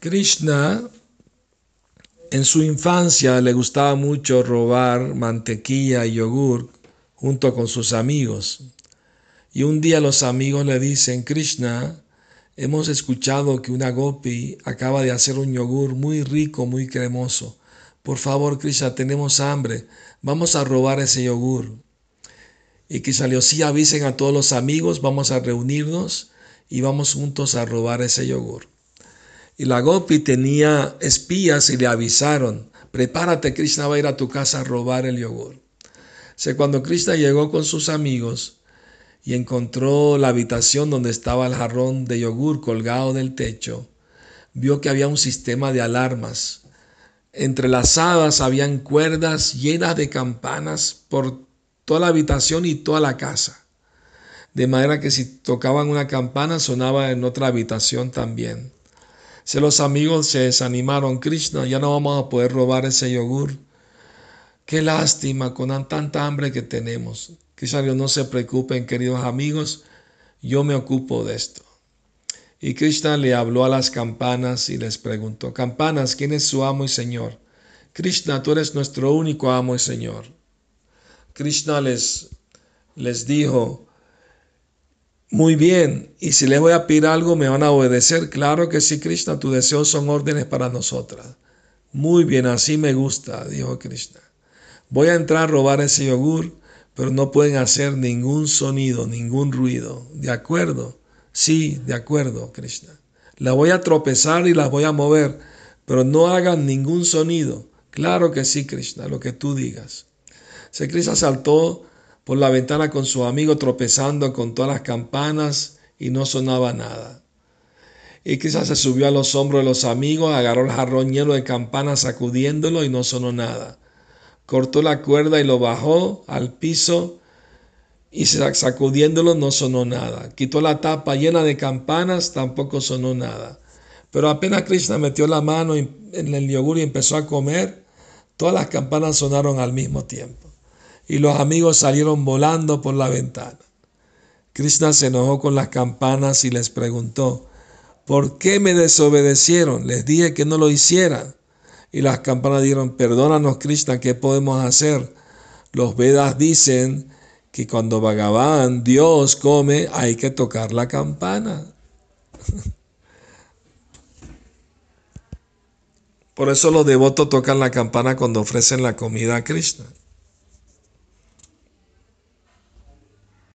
Krishna en su infancia le gustaba mucho robar mantequilla y yogur junto con sus amigos. Y un día los amigos le dicen, Krishna, hemos escuchado que una gopi acaba de hacer un yogur muy rico, muy cremoso. Por favor, Krishna, tenemos hambre, vamos a robar ese yogur. Y Krishna le dijo, sí, avisen a todos los amigos, vamos a reunirnos y vamos juntos a robar ese yogur. Y la gopi tenía espías y le avisaron, prepárate, Krishna va a ir a tu casa a robar el yogur. O cuando Krishna llegó con sus amigos y encontró la habitación donde estaba el jarrón de yogur colgado del techo, vio que había un sistema de alarmas. Entre las hadas habían cuerdas llenas de campanas por toda la habitación y toda la casa. De manera que si tocaban una campana sonaba en otra habitación también. Si los amigos se desanimaron, Krishna, ya no vamos a poder robar ese yogur. Qué lástima con tanta hambre que tenemos. Krishna, no se preocupen, queridos amigos, yo me ocupo de esto. Y Krishna le habló a las campanas y les preguntó, campanas, ¿quién es su amo y señor? Krishna, tú eres nuestro único amo y señor. Krishna les, les dijo, muy bien, y si les voy a pedir algo, ¿me van a obedecer? Claro que sí, Krishna, tus deseos son órdenes para nosotras. Muy bien, así me gusta, dijo Krishna. Voy a entrar a robar ese yogur, pero no pueden hacer ningún sonido, ningún ruido. ¿De acuerdo? Sí, de acuerdo, Krishna. La voy a tropezar y las voy a mover, pero no hagan ningún sonido. Claro que sí, Krishna, lo que tú digas. Se Krishna saltó por la ventana con su amigo tropezando con todas las campanas y no sonaba nada. Y quizás se subió a los hombros de los amigos, agarró el jarrón lleno de campanas sacudiéndolo y no sonó nada. Cortó la cuerda y lo bajó al piso y sacudiéndolo no sonó nada. Quitó la tapa llena de campanas, tampoco sonó nada. Pero apenas Krishna metió la mano en el yogur y empezó a comer, todas las campanas sonaron al mismo tiempo y los amigos salieron volando por la ventana. Krishna se enojó con las campanas y les preguntó, ¿por qué me desobedecieron? Les dije que no lo hicieran. Y las campanas dijeron, perdónanos Krishna, ¿qué podemos hacer? Los Vedas dicen que cuando Bhagavan, Dios come, hay que tocar la campana. Por eso los devotos tocan la campana cuando ofrecen la comida a Krishna.